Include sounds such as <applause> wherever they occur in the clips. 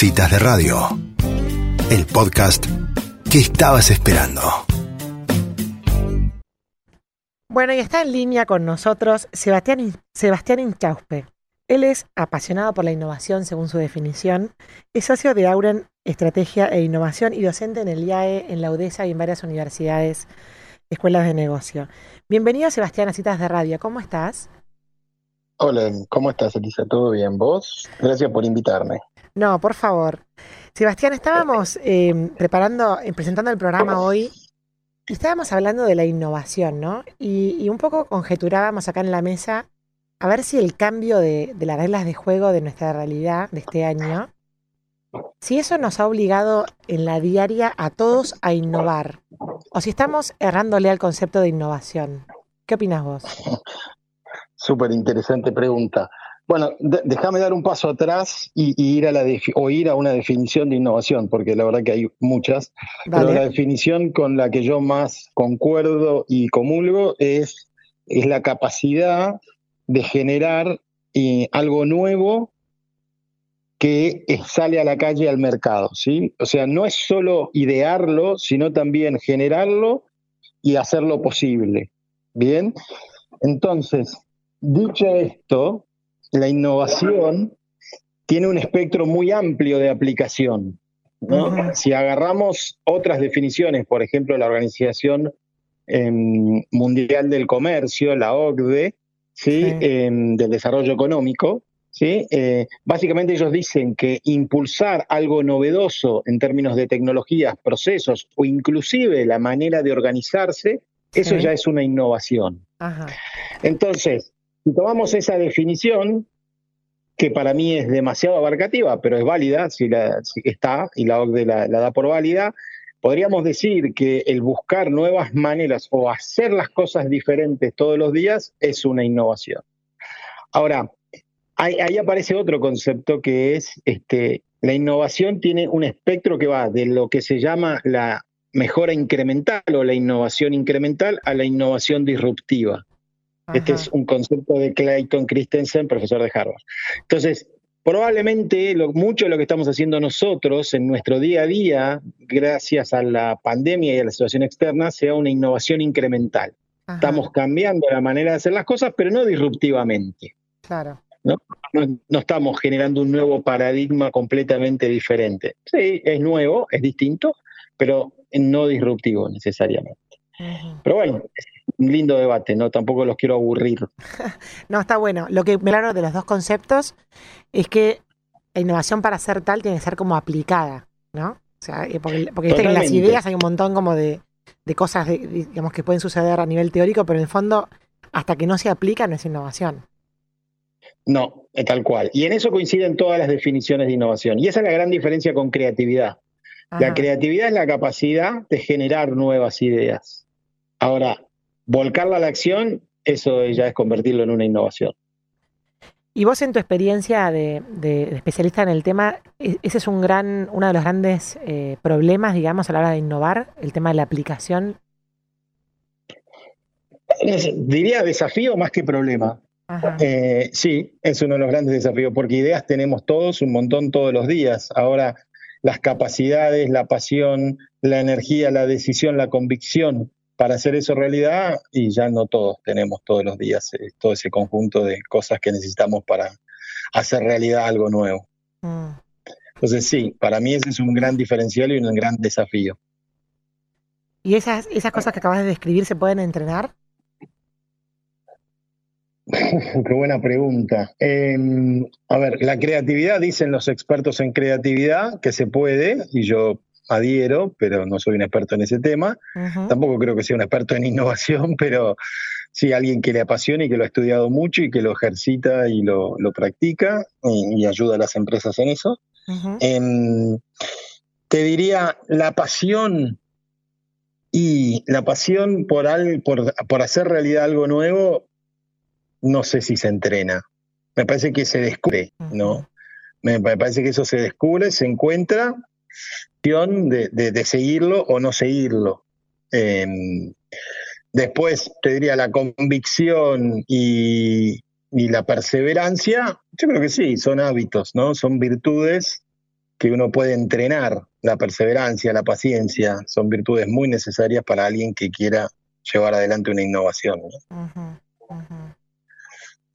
Citas de Radio, el podcast que estabas esperando. Bueno, y está en línea con nosotros Sebastián, Sebastián Inchauspe. Él es apasionado por la innovación, según su definición. Es socio de Auren Estrategia e Innovación y docente en el IAE, en la UDESA y en varias universidades, escuelas de negocio. Bienvenido, Sebastián, a Citas de Radio. ¿Cómo estás? Hola, ¿cómo estás, Elisa? ¿Todo bien? ¿Vos? Gracias por invitarme. No, por favor. Sebastián, estábamos eh, preparando, eh, presentando el programa hoy y estábamos hablando de la innovación, ¿no? Y, un poco conjeturábamos acá en la mesa a ver si el cambio de, las reglas de juego de nuestra realidad de este año, si eso nos ha obligado en la diaria a todos a innovar, o si estamos errándole al concepto de innovación. ¿Qué opinas vos? <laughs> Súper interesante pregunta. Bueno, déjame dar un paso atrás y, ir a la o ir a una definición de innovación, porque la verdad que hay muchas. Pero la definición con la que yo más concuerdo y comulgo es, es la capacidad de generar eh, algo nuevo que sale a la calle al mercado, ¿sí? O sea, no es solo idearlo, sino también generarlo y hacerlo posible. Bien, entonces, dicho esto, la innovación tiene un espectro muy amplio de aplicación. Si agarramos otras definiciones, por ejemplo, la Organización em, Mundial del Comercio, la OCDE, ¿sí? Em, del Desarrollo Económico, ¿sí? Eh, básicamente ellos dicen que impulsar algo novedoso en términos de tecnologías, procesos o inclusive la manera de organizarse, eso ya es una innovación. Entonces, si tomamos esa definición, que para mí es demasiado abarcativa, pero es válida, si, la, está y la OCDE la, da por válida, podríamos decir que el buscar nuevas maneras o hacer las cosas diferentes todos los días es una innovación. Ahora, ahí, aparece otro concepto que es este, la innovación tiene un espectro que va de lo que se llama la mejora incremental o la innovación incremental a la innovación disruptiva. Este es un concepto de Clayton Christensen, profesor de Harvard. Entonces, probablemente mucho de lo que estamos haciendo nosotros en nuestro día a día, gracias a la pandemia y a la situación externa, sea una innovación incremental. Estamos cambiando la manera de hacer las cosas, pero no disruptivamente. Claro. ¿no? No, estamos generando un nuevo paradigma completamente diferente. Sí, es nuevo, es distinto, pero no disruptivo necesariamente. Pero bueno, un lindo debate, ¿no? Tampoco los quiero aburrir. <laughs> no, está bueno. Lo que me claro de los dos conceptos es que la innovación para ser tal tiene que ser como aplicada, ¿no? O sea, eh, porque, porque en las ideas hay un montón como de, cosas, digamos, que pueden suceder a nivel teórico, pero en el fondo, hasta que no se aplica, no es innovación. No, es tal cual. Y en eso coinciden todas las definiciones de innovación. Y esa es la gran diferencia con creatividad. La creatividad es la capacidad de generar nuevas ideas. Ahora, volcarla a la acción, eso ya es convertirlo en una innovación. Y vos en tu experiencia de, especialista en el tema, e, ese es un gran, uno de los grandes eh, problemas, digamos, a la hora de innovar, el tema de la aplicación. Diría desafío más que problema. Eh, sí, es uno de los grandes desafíos, porque ideas tenemos todos un montón todos los días. Ahora, las capacidades, la pasión, la energía, la decisión, la convicción para hacer eso realidad y ya no todos tenemos todos los días eh, todo ese conjunto de cosas que necesitamos para hacer realidad algo nuevo. Mm. Entonces sí, para mí ese es un gran diferencial y un gran desafío. ¿Y esas, esas cosas que acabas de describir se pueden entrenar? <laughs> Qué buena pregunta. Em, a ver, la creatividad, dicen los expertos en creatividad, que se puede, y yo adhiero, pero no soy un experto en ese tema. Tampoco creo que sea un experto en innovación, <laughs> pero sí alguien que le apasiona y que lo ha estudiado mucho y que lo ejercita y lo, practica y, ayuda a las empresas en eso. Em, te diría, la pasión y la pasión por, por, hacer realidad algo nuevo, no sé si se entrena. Me parece que se descubre, ¿no? Me parece que eso se descubre, se encuentra de, seguirlo o no seguirlo. Em, después, te diría, la convicción y, la perseverancia, yo creo que sí, son hábitos, ¿no? Son virtudes que uno puede entrenar. La perseverancia, la paciencia, son virtudes muy necesarias para alguien que quiera llevar adelante una innovación.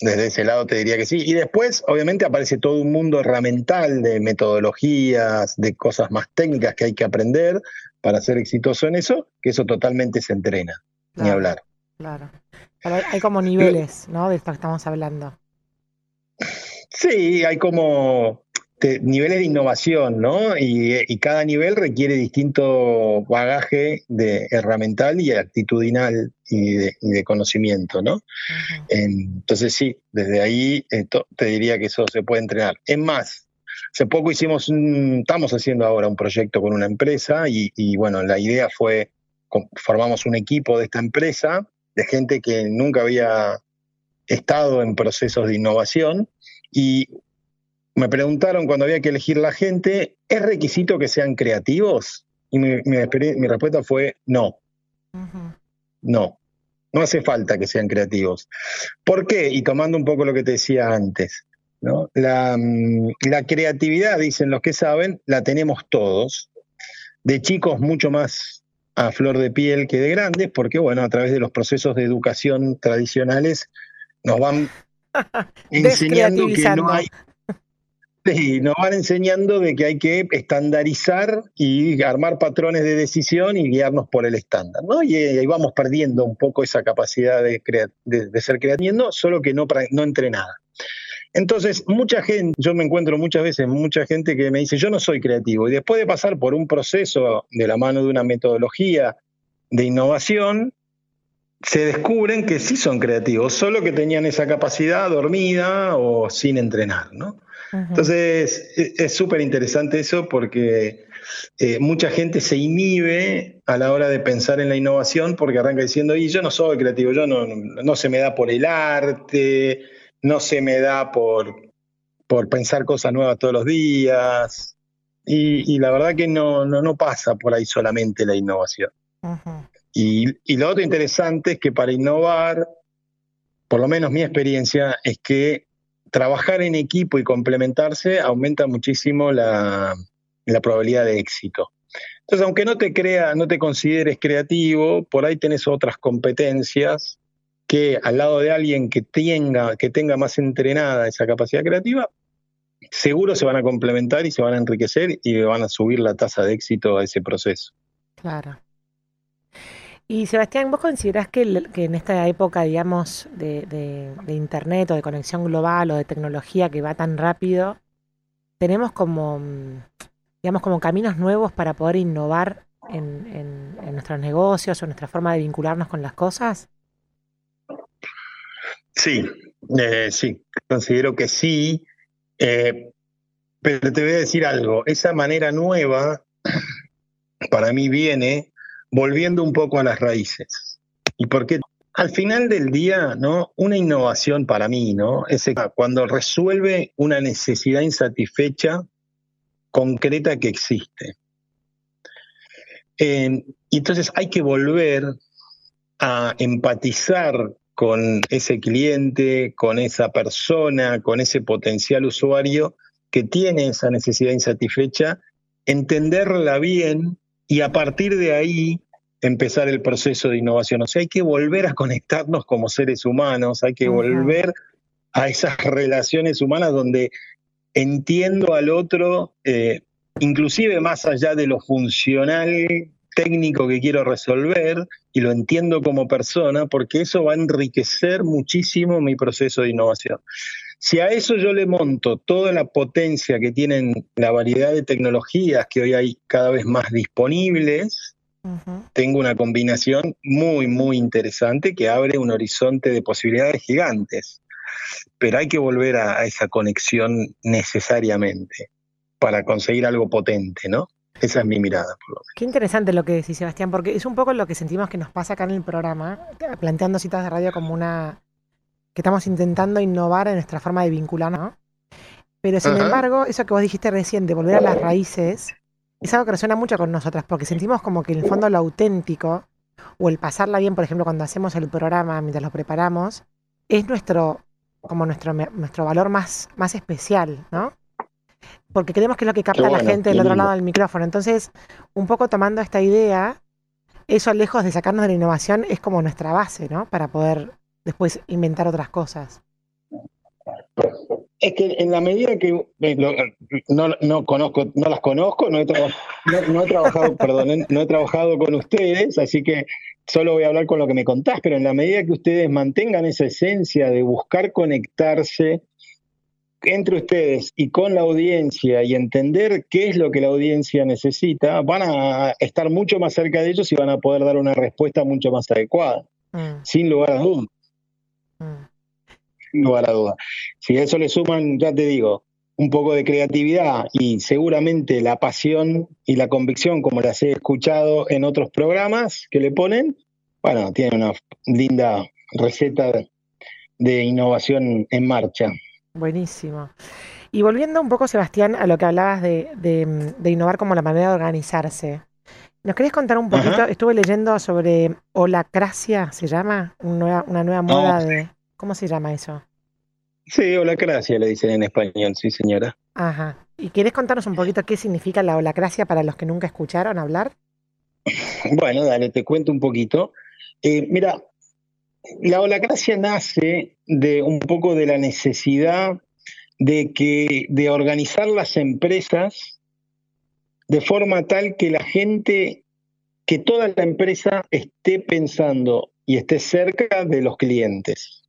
Desde ese lado te diría que sí. Y después, obviamente, aparece todo un mundo herramental de metodologías, de cosas más técnicas que hay que aprender para ser exitoso en eso, que eso totalmente se entrena, ni hablar. Claro. hay como niveles, ¿no? De esto que estamos hablando. Sí, hay como niveles de innovación, ¿no? Y, cada nivel requiere distinto bagaje de herramental y actitudinal y de, conocimiento, ¿no? Entonces sí, desde ahí te diría que eso se puede entrenar. Es más, hace poco hicimos, estamos haciendo ahora un proyecto con una empresa y, y bueno, la idea fue, formamos un equipo de esta empresa de gente que nunca había estado en procesos de innovación y me preguntaron cuando había que elegir la gente, ¿es requisito que sean creativos? Y mi, respuesta fue no. No. No hace falta que sean creativos. ¿Por qué? Y tomando un poco lo que te decía antes, ¿no? la, mm, la creatividad, dicen los que saben, la tenemos todos. De chicos mucho más a flor de piel que de grandes, porque bueno, a través de los procesos de educación tradicionales nos van <laughs> enseñando que no hay Sí, nos van enseñando de que hay que estandarizar y armar patrones de decisión y guiarnos por el estándar, ¿no? Y ahí vamos perdiendo un poco esa capacidad de, de, ser creativo, solo que no, no entrenada. Entonces, mucha gente, yo me encuentro muchas veces mucha gente que me dice, yo no soy creativo, y después de pasar por un proceso de la mano de una metodología de innovación, se descubren que sí son creativos, solo que tenían esa capacidad dormida o sin entrenar, ¿no? Entonces, e, es súper interesante eso porque eh, mucha gente se inhibe a la hora de pensar en la innovación porque arranca diciendo, y yo no soy creativo, yo no, no se me da por el arte, no se me da por, por pensar cosas nuevas todos los días. Y, la verdad que no, no, no, pasa por ahí solamente la innovación. y, y lo otro interesante es que para innovar, por lo menos mi experiencia, es que trabajar en equipo y complementarse aumenta muchísimo la, probabilidad de éxito. Entonces, aunque no te crea, no te consideres creativo, por ahí tenés otras competencias que al lado de alguien que tenga, que tenga más entrenada esa capacidad creativa, seguro se van a complementar y se van a enriquecer y van a subir la tasa de éxito a ese proceso. Claro. Y Sebastián, ¿vos considerás que, en esta época, digamos, de, Internet o de conexión global o de tecnología que va tan rápido, tenemos como, digamos, como caminos nuevos para poder innovar en, nuestros negocios o nuestra forma de vincularnos con las cosas? Sí, eh, sí, considero que sí. Eh, pero te voy a decir algo, esa manera nueva para mí viene volviendo un poco a las raíces. Y porque al final del día, ¿no? Una innovación para mí, ¿no? Es cuando resuelve una necesidad insatisfecha concreta que existe. y entonces hay que volver a empatizar con ese cliente, con esa persona, con ese potencial usuario que tiene esa necesidad insatisfecha, entenderla bien y a partir de ahí empezar el proceso de innovación. O sea, hay que volver a conectarnos como seres humanos, hay que volver a esas relaciones humanas donde entiendo al otro, eh, inclusive más allá de lo funcional técnico que quiero resolver y lo entiendo como persona, porque eso va a enriquecer muchísimo mi proceso de innovación. Si a eso yo le monto toda la potencia que tienen la variedad de tecnologías que hoy hay cada vez más disponibles, tengo una combinación muy, muy interesante que abre un horizonte de posibilidades gigantes. Pero hay que volver a, esa conexión necesariamente para conseguir algo potente, ¿no? Esa es mi mirada. Por lo menos. Qué interesante lo que decís, Sebastián, porque es un poco lo que sentimos que nos pasa acá en el programa, planteando citas de radio como una que estamos intentando innovar en nuestra forma de vincularnos. Pero sin embargo, eso que vos dijiste recién, de volver a las raíces, es algo que resuena mucho con nosotras, porque sentimos como que en el fondo lo auténtico, o el pasarla bien, por ejemplo, cuando hacemos el programa, mientras lo preparamos, es nuestro, como nuestro, nuestro valor más, más especial, ¿no? porque creemos que es lo que capta la gente del otro lado del micrófono. Entonces, un poco tomando esta idea, eso lejos de sacarnos de la innovación es como nuestra base, ¿no? Para poder después inventar otras cosas. Es que en la medida que eh, no, conozco, no las conozco, no he, trabajado, <laughs> perdón, no he trabajado con ustedes, así que solo voy a hablar con lo que me contás, pero en la medida que ustedes mantengan esa esencia de buscar conectarse entre ustedes y con la audiencia y entender qué es lo que la audiencia necesita, van a estar mucho más cerca de ellos y van a poder dar una respuesta mucho más adecuada, mm. sin lugar a dudas. Sin lugar a dudas. Si a eso le suman, ya te digo, un poco de creatividad y seguramente la pasión y la convicción, como las he escuchado en otros programas que le ponen, bueno, tienen una linda receta de innovación en marcha. Buenísimo. Y volviendo un poco, Sebastián, a lo que hablabas de, innovar como la manera de organizarse. ¿Nos querés contar un poquito? Estuve leyendo sobre holacracia, ¿se llama? Una nueva, moda de... ¿Cómo se llama eso? Sí, holacracia le dicen en español, sí señora. Ajá. ¿Y querés contarnos un poquito qué significa la holacracia para los que nunca escucharon hablar? <laughs> Bueno, dale, te cuento un poquito. Eh, mira, la holacracia nace de un poco de la necesidad de que de organizar las empresas de forma tal que la gente, que toda la empresa esté pensando y esté cerca de los clientes.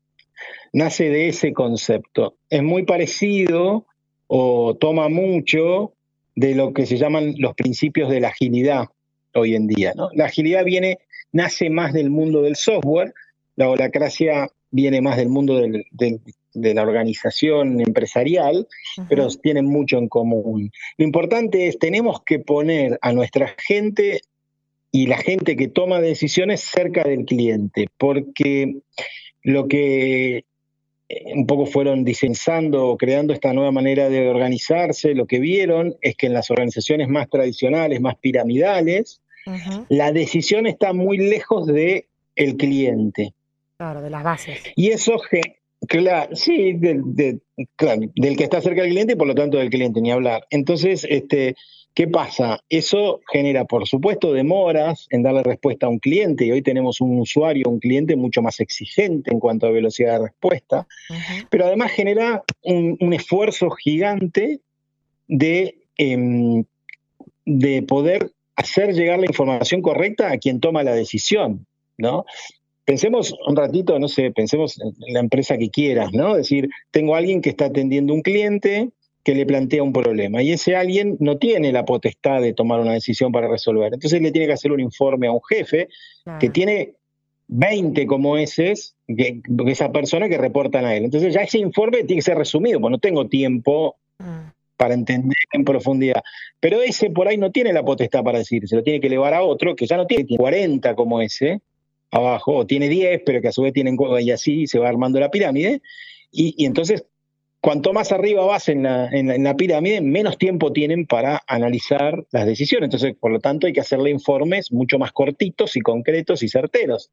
Nace de ese concepto. Es muy parecido o toma mucho de lo que se llaman los principios de la agilidad hoy en día. La agilidad viene, nace más del mundo del software, la holacracia viene más del mundo de la organización empresarial, pero tienen mucho en común. Lo importante es, tenemos que poner a nuestra gente y la gente que toma decisiones cerca del cliente, porque lo que eh, un poco fueron diseñando o creando esta nueva manera de organizarse, lo que vieron es que en las organizaciones más tradicionales, más piramidales, la decisión está muy lejos del el cliente. Claro, de las bases. Y eso, claro, sí, del, del que está cerca del cliente y por lo tanto del cliente, ni hablar. Entonces, este, ¿qué pasa? Eso genera, por supuesto, demoras en darle respuesta a un cliente y hoy tenemos un usuario, un cliente mucho más exigente en cuanto a velocidad de respuesta, pero además genera un, esfuerzo gigante de, em, de poder hacer llegar la información correcta a quien toma la decisión. ¿no? Pensemos un ratito, no sé, pensemos en la empresa que quieras, ¿no? Es decir, tengo a alguien que está atendiendo un cliente que le plantea un problema y ese alguien no tiene la potestad de tomar una decisión para resolver. Entonces le tiene que hacer un informe a un jefe que tiene 20 como ese, que, esa persona que reportan a él. Entonces ya ese informe tiene que ser resumido, porque no tengo tiempo mm. para entender en profundidad. Pero ese por ahí no tiene la potestad para decir, se lo tiene que elevar a otro que ya no tiene 40 como ese, abajo, o tiene 10, pero que a su vez tienen y así se va armando la pirámide. Y, entonces, cuanto más arriba vas en la, en, la, pirámide, menos tiempo tienen para analizar las decisiones. Entonces, por lo tanto, hay que hacerle informes mucho más cortitos y concretos y certeros.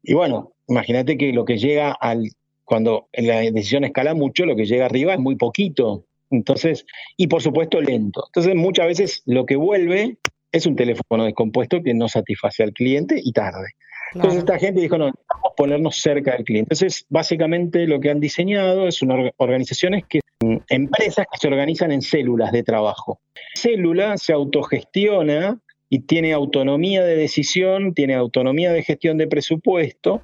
Y bueno, imagínate que lo que llega al, cuando la decisión escala mucho, lo que llega arriba es muy poquito. Entonces, y por supuesto lento. Entonces, muchas veces lo que vuelve es un teléfono descompuesto que no satisface al cliente y tarde. Entonces esta gente dijo, no, vamos a ponernos cerca del cliente. Entonces, básicamente lo que han diseñado es unas organizaciones que, empresas que se organizan en células de trabajo. La célula se autogestiona y tiene autonomía de decisión, tiene autonomía de gestión de presupuesto.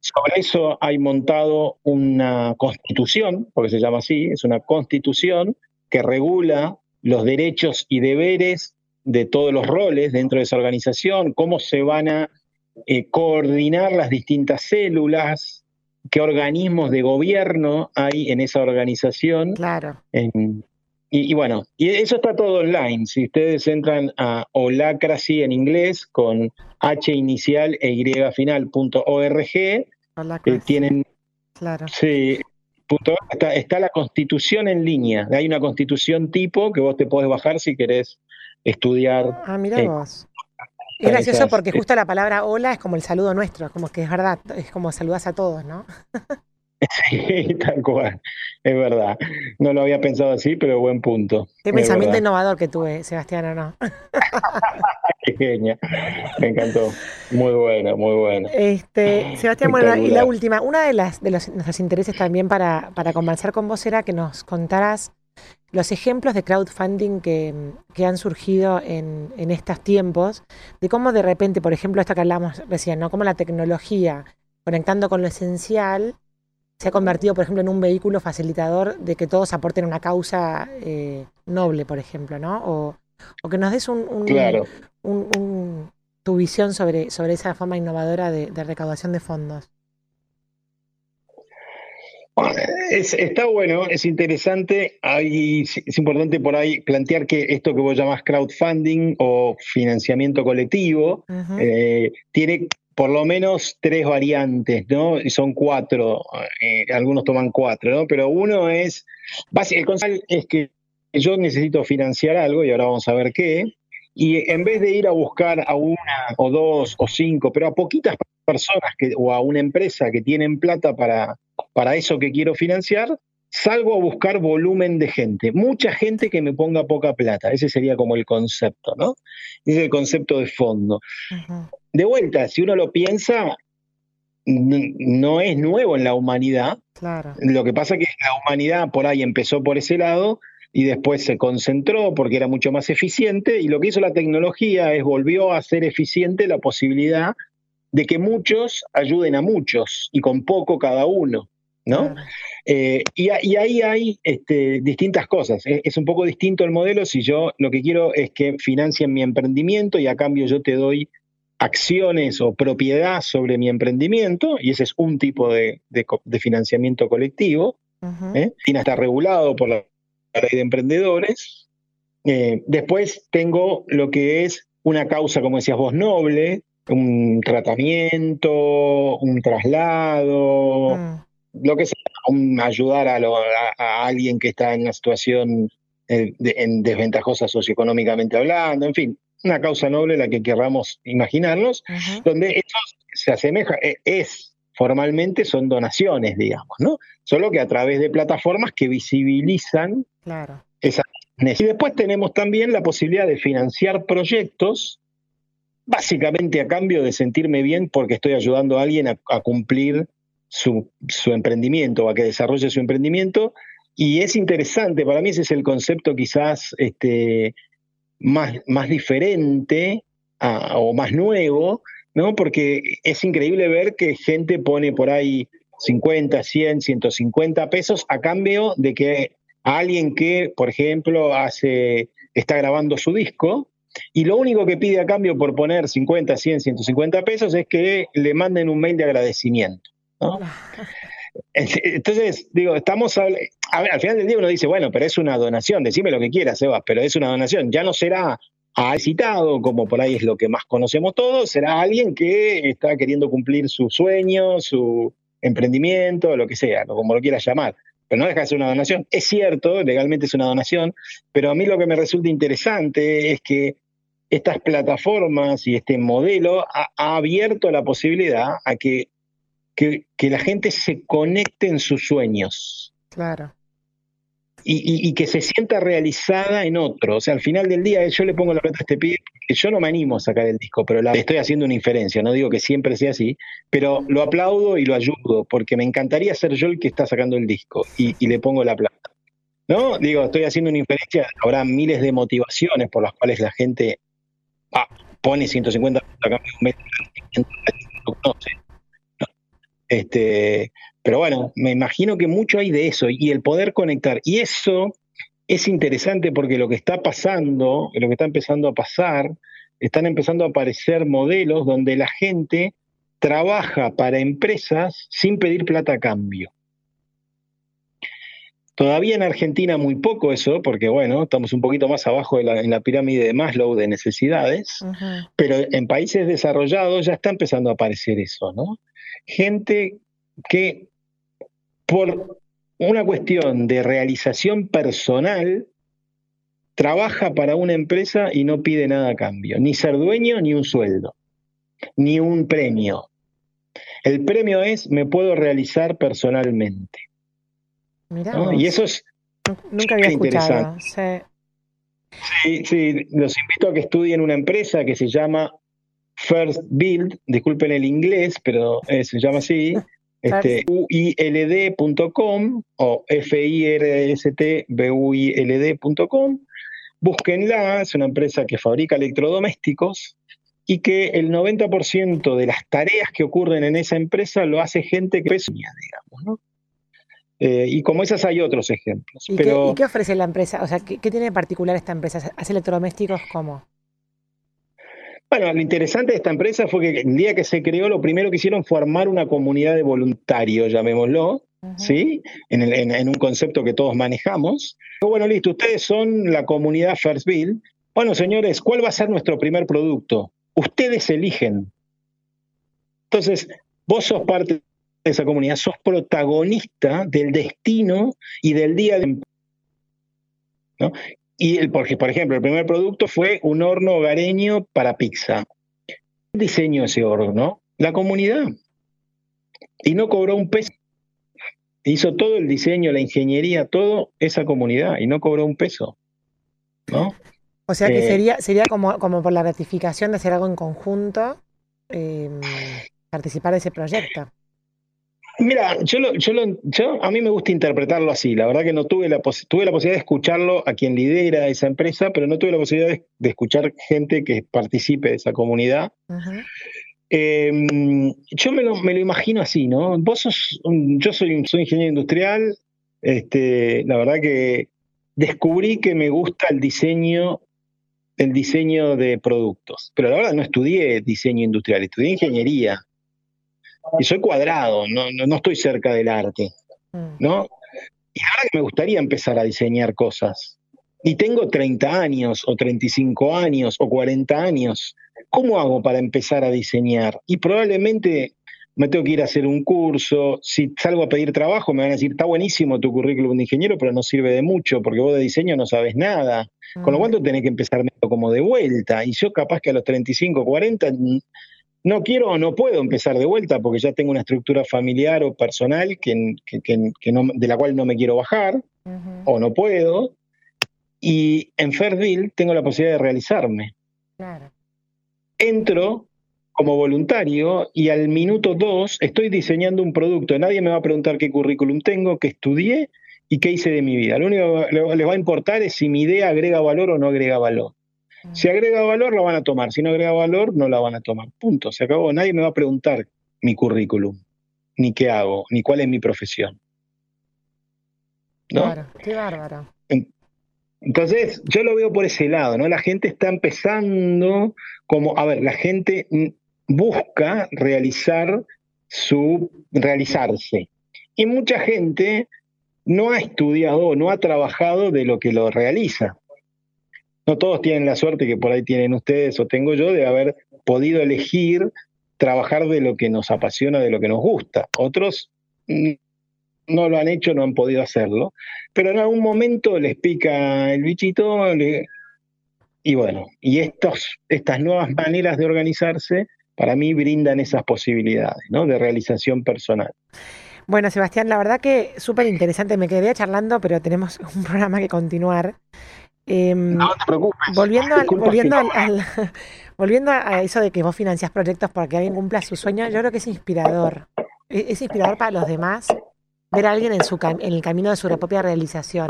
Sobre eso hay montado una constitución, porque se llama así, es una constitución que regula los derechos y deberes de todos los roles dentro de esa organización, cómo se van a eh, coordinar las distintas células, qué organismos de gobierno hay en esa organización. Claro. y, bueno, y eso está todo online. Si ustedes entran a Holacracy en inglés con H inicial e Y final.org, eh, tienen. Claro. Sí, está, está, la constitución en línea. Hay una constitución tipo que vos te podés bajar si querés estudiar. Ah, mira eh, vos. Es gracioso porque justo la palabra hola es como el saludo nuestro, como que es verdad, es como saludas a todos, ¿no? Sí, <laughs> tal cual, es verdad. No lo había pensado así, pero buen punto. Qué pensamiento innovador que tuve, Sebastián, ¿o no? <laughs> Qué genia, me encantó. Muy bueno, muy bueno. Este, Sebastián, bueno, y la última, una de las de los, nuestros intereses también para, para conversar con vos era que nos contaras los ejemplos de crowdfunding que, que han surgido en, en, estos tiempos, de cómo de repente, por ejemplo, esto que hablamos recién, ¿no? Cómo la tecnología, conectando con lo esencial, se ha convertido, por ejemplo, en un vehículo facilitador de que todos aporten una causa eh, noble, por ejemplo, ¿no? O, que nos des un, un, tu visión sobre, sobre esa forma innovadora de, recaudación de fondos. Está bueno, es interesante. es importante por ahí plantear que esto que vos llamás crowdfunding o financiamiento colectivo eh, tiene por lo menos tres variantes, ¿no? Y son cuatro, eh, algunos toman cuatro, ¿no? Pero uno es, el concepto es que yo necesito financiar algo, y ahora vamos a ver qué, y en vez de ir a buscar a una o dos o cinco, pero a poquitas personas que, o a una empresa que tienen plata para, para eso que quiero financiar, salgo a buscar volumen de gente, mucha gente que me ponga poca plata. Ese sería como el concepto, ¿no? Ese es el concepto de fondo de vuelta, si uno lo piensa, no es nuevo en la humanidad. Claro. Lo que pasa es que la humanidad por ahí empezó por ese lado y después se concentró porque era mucho más eficiente y lo que hizo la tecnología es volvió a hacer eficiente la posibilidad de que muchos ayuden a muchos y con poco cada uno. ¿no? Eh, y, ahí hay este, distintas cosas. Es, es, un poco distinto el modelo si yo lo que quiero es que financien mi emprendimiento y a cambio yo te doy acciones o propiedad sobre mi emprendimiento, y ese es un tipo de, financiamiento colectivo. ¿eh? está regulado por la ley de emprendedores. Eh, después tengo lo que es una causa, como decías vos, noble, un tratamiento, un traslado, mm. lo que sea, ayudar a, alguien que está en una situación eh, en desventajosa socioeconómicamente hablando, en fin, una causa noble la que querramos imaginarnos, donde eso se asemeja, e, es formalmente son donaciones, digamos, ¿no? Solo que a través de plataformas que visibilizan claro. esa Y después tenemos también la posibilidad de financiar proyectos, básicamente a cambio de sentirme bien porque estoy ayudando a alguien a, cumplir su, su, emprendimiento o a que desarrolle su emprendimiento. Y es interesante, para mí ese es el concepto quizás este, más, más diferente o más nuevo, ¿no? Porque es increíble ver que gente pone por ahí 50, 100, 150 pesos a cambio de que alguien que, por ejemplo, hace, está grabando su disco y lo único que pide a cambio por poner 50, 100, 150 pesos es que le manden un mail de agradecimiento. ¿no? <laughs> Entonces, digo, estamos a, al final del día uno dice, bueno, pero es una donación, decime lo que quieras, Sebas, pero es una donación, ya no será a citado, como por ahí es lo que más conocemos todos, será alguien que está queriendo cumplir su sueño, su emprendimiento, lo que sea, como lo quieras llamar. Pero no deja de ser una donación. Es cierto, legalmente es una donación, pero a mí lo que me resulta interesante es que estas plataformas y este modelo ha abierto la posibilidad a que que, la gente se conecte en sus sueños. Claro. Y, que se sienta realizada en otro. O sea, al final del día yo le pongo la plata a este pibe, que yo no me animo a sacar el disco, pero la, estoy haciendo una inferencia, no digo que siempre sea así, pero lo aplaudo y lo ayudo, porque me encantaría ser yo el que está sacando el disco y, le pongo la plata. ¿No? Digo, estoy haciendo una inferencia, habrá miles de motivaciones por las cuales la gente ah, pone 150 a cambio un mes, no sé, este, pero bueno, me imagino que mucho hay de eso y el poder conectar. Y eso es interesante porque lo que está pasando, lo que está empezando a pasar, están empezando a aparecer modelos donde la gente trabaja para empresas sin pedir plata a cambio. Todavía en Argentina muy poco eso, porque bueno, estamos un poquito más abajo en la pirámide de Maslow de necesidades, pero en países desarrollados ya está empezando a aparecer eso, ¿no? gente que por una cuestión de realización personal trabaja para una empresa y no pide nada a cambio, ni ser dueño ni un sueldo, ni un premio. El premio es me puedo realizar personalmente. Y eso es nunca había escuchado. Sí. sí, los invito a que estudien una empresa que se llama First Build, disculpen el inglés, pero se llama así, <laughs> este, uild.com o firstbuild.com. Búsquenla, es una empresa que fabrica electrodomésticos y que el 90% de las tareas que ocurren en esa empresa lo hace gente que es digamos, ¿no? Eh, y como esas hay otros ejemplos. ¿Y, qué, qué, ofrece la empresa? O sea, ¿qué, tiene de particular esta empresa? ¿Hace electrodomésticos cómo? Bueno, lo interesante de esta empresa fue que el día que se creó, lo primero que hicieron fue armar una comunidad de voluntarios, llamémoslo, ¿sí? En, un concepto que todos manejamos. Bueno, listo, ustedes son la comunidad First Bill. Bueno, señores, ¿cuál va a ser nuestro primer producto? Ustedes eligen. Entonces, vos sos parte de esa comunidad, sos protagonista del destino y del día de... ¿no? Y el, por, por ejemplo, el primer producto fue un horno hogareño para pizza. ¿Qué diseño ese horno? La comunidad. Y no cobró un peso. Hizo todo el diseño, la ingeniería, todo esa comunidad y no cobró un peso. ¿No? O sea que eh, sería, sería como, como por la ratificación de hacer algo en conjunto, eh, participar de ese proyecto. Mira, yo, yo, a mí me gusta interpretarlo así. La verdad que no tuve la, tuve la posibilidad de escucharlo a quien lidera esa empresa, pero no tuve la posibilidad de, escuchar gente que participe de esa comunidad. Em, yo me lo, me lo, imagino así, ¿no? Vos sos, yo soy, soy ingeniero industrial. Este, la verdad que descubrí que me gusta el diseño, el diseño de productos. Pero la verdad no estudié diseño industrial, estudié ingeniería y soy cuadrado, no, no, estoy cerca del arte, mm. ¿no? Y ahora que me gustaría empezar a diseñar cosas, y tengo 30 años, o 35 años, o 40 años, ¿cómo hago para empezar a diseñar? Y probablemente me tengo que ir a hacer un curso, si salgo a pedir trabajo me van a decir, está buenísimo tu currículum de ingeniero, pero no sirve de mucho, porque vos de diseño no sabes nada. Con lo mm. cual tenés que empezar como de vuelta. Y yo capaz que a los 35, 40 no quiero o no puedo empezar de vuelta porque ya tengo una estructura familiar o personal que, de la cual no me quiero bajar o no puedo. Y en Fairville tengo la posibilidad de realizarme. Entro como voluntario y al minuto dos estoy diseñando un producto. Nadie me va a preguntar qué currículum tengo, qué estudié y qué hice de mi vida. Lo único que les va a importar es si mi idea agrega valor o no agrega valor. Si agrega valor, la van a tomar. Si no agrega valor, no la van a tomar. Punto. Se acabó. Nadie me va a preguntar mi currículum, ni qué hago, ni cuál es mi profesión. ¿No? Claro, qué bárbaro. Entonces, yo lo veo por ese lado, ¿no? La gente está empezando como, a ver, la gente busca realizar su, realizarse. Y mucha gente no ha estudiado, no ha trabajado de lo que lo realiza no todos tienen la suerte que por ahí tienen ustedes o tengo yo de haber podido elegir trabajar de lo que nos apasiona, de lo que nos gusta. Otros no lo han hecho, no han podido hacerlo, pero en algún momento les pica el bichito y bueno, y estos, estas nuevas maneras de organizarse para mí brindan esas posibilidades ¿no? de realización personal. Bueno, Sebastián, la verdad que súper interesante. Me quedé charlando, pero tenemos un programa que continuar. Em, no te preocupes. Volviendo, volviendo, al, <laughs> volviendo a eso de que vos financias proyectos para que alguien cumpla su sueño, yo creo que es inspirador. E, es, inspirador para los demás ver a alguien en, su en el camino de su propia realización.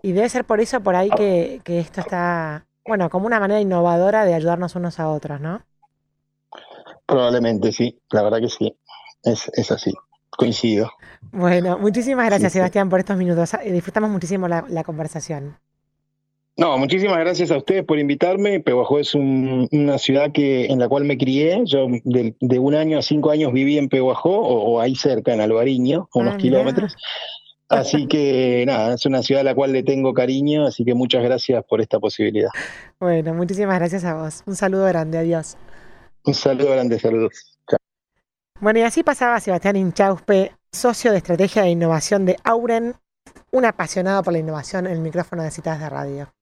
Y debe ser por eso por ahí que, esto está, bueno, como una manera innovadora de ayudarnos unos a otros, ¿no? Probablemente sí, la verdad que sí, es, es así, coincido. Bueno, muchísimas gracias Sebastián por estos minutos, disfrutamos muchísimo la conversación. No, muchísimas gracias a ustedes por invitarme. Pehuajó es una ciudad que en la cual me crié. Yo de, un año a cinco años viví en Pehuajó, o, ahí cerca, en Alvariño, unos ah, kilómetros. <laughs> Así que nada, es una ciudad a la cual le tengo cariño, así que muchas gracias por esta posibilidad. Bueno, muchísimas gracias a vos. Un saludo grande, adiós. Un saludo grande, saludos. Chao. Bueno, y así pasaba Sebastián Inchauspe, socio de estrategia de innovación de Auren, un apasionado por la innovación en el micrófono de citas de radio.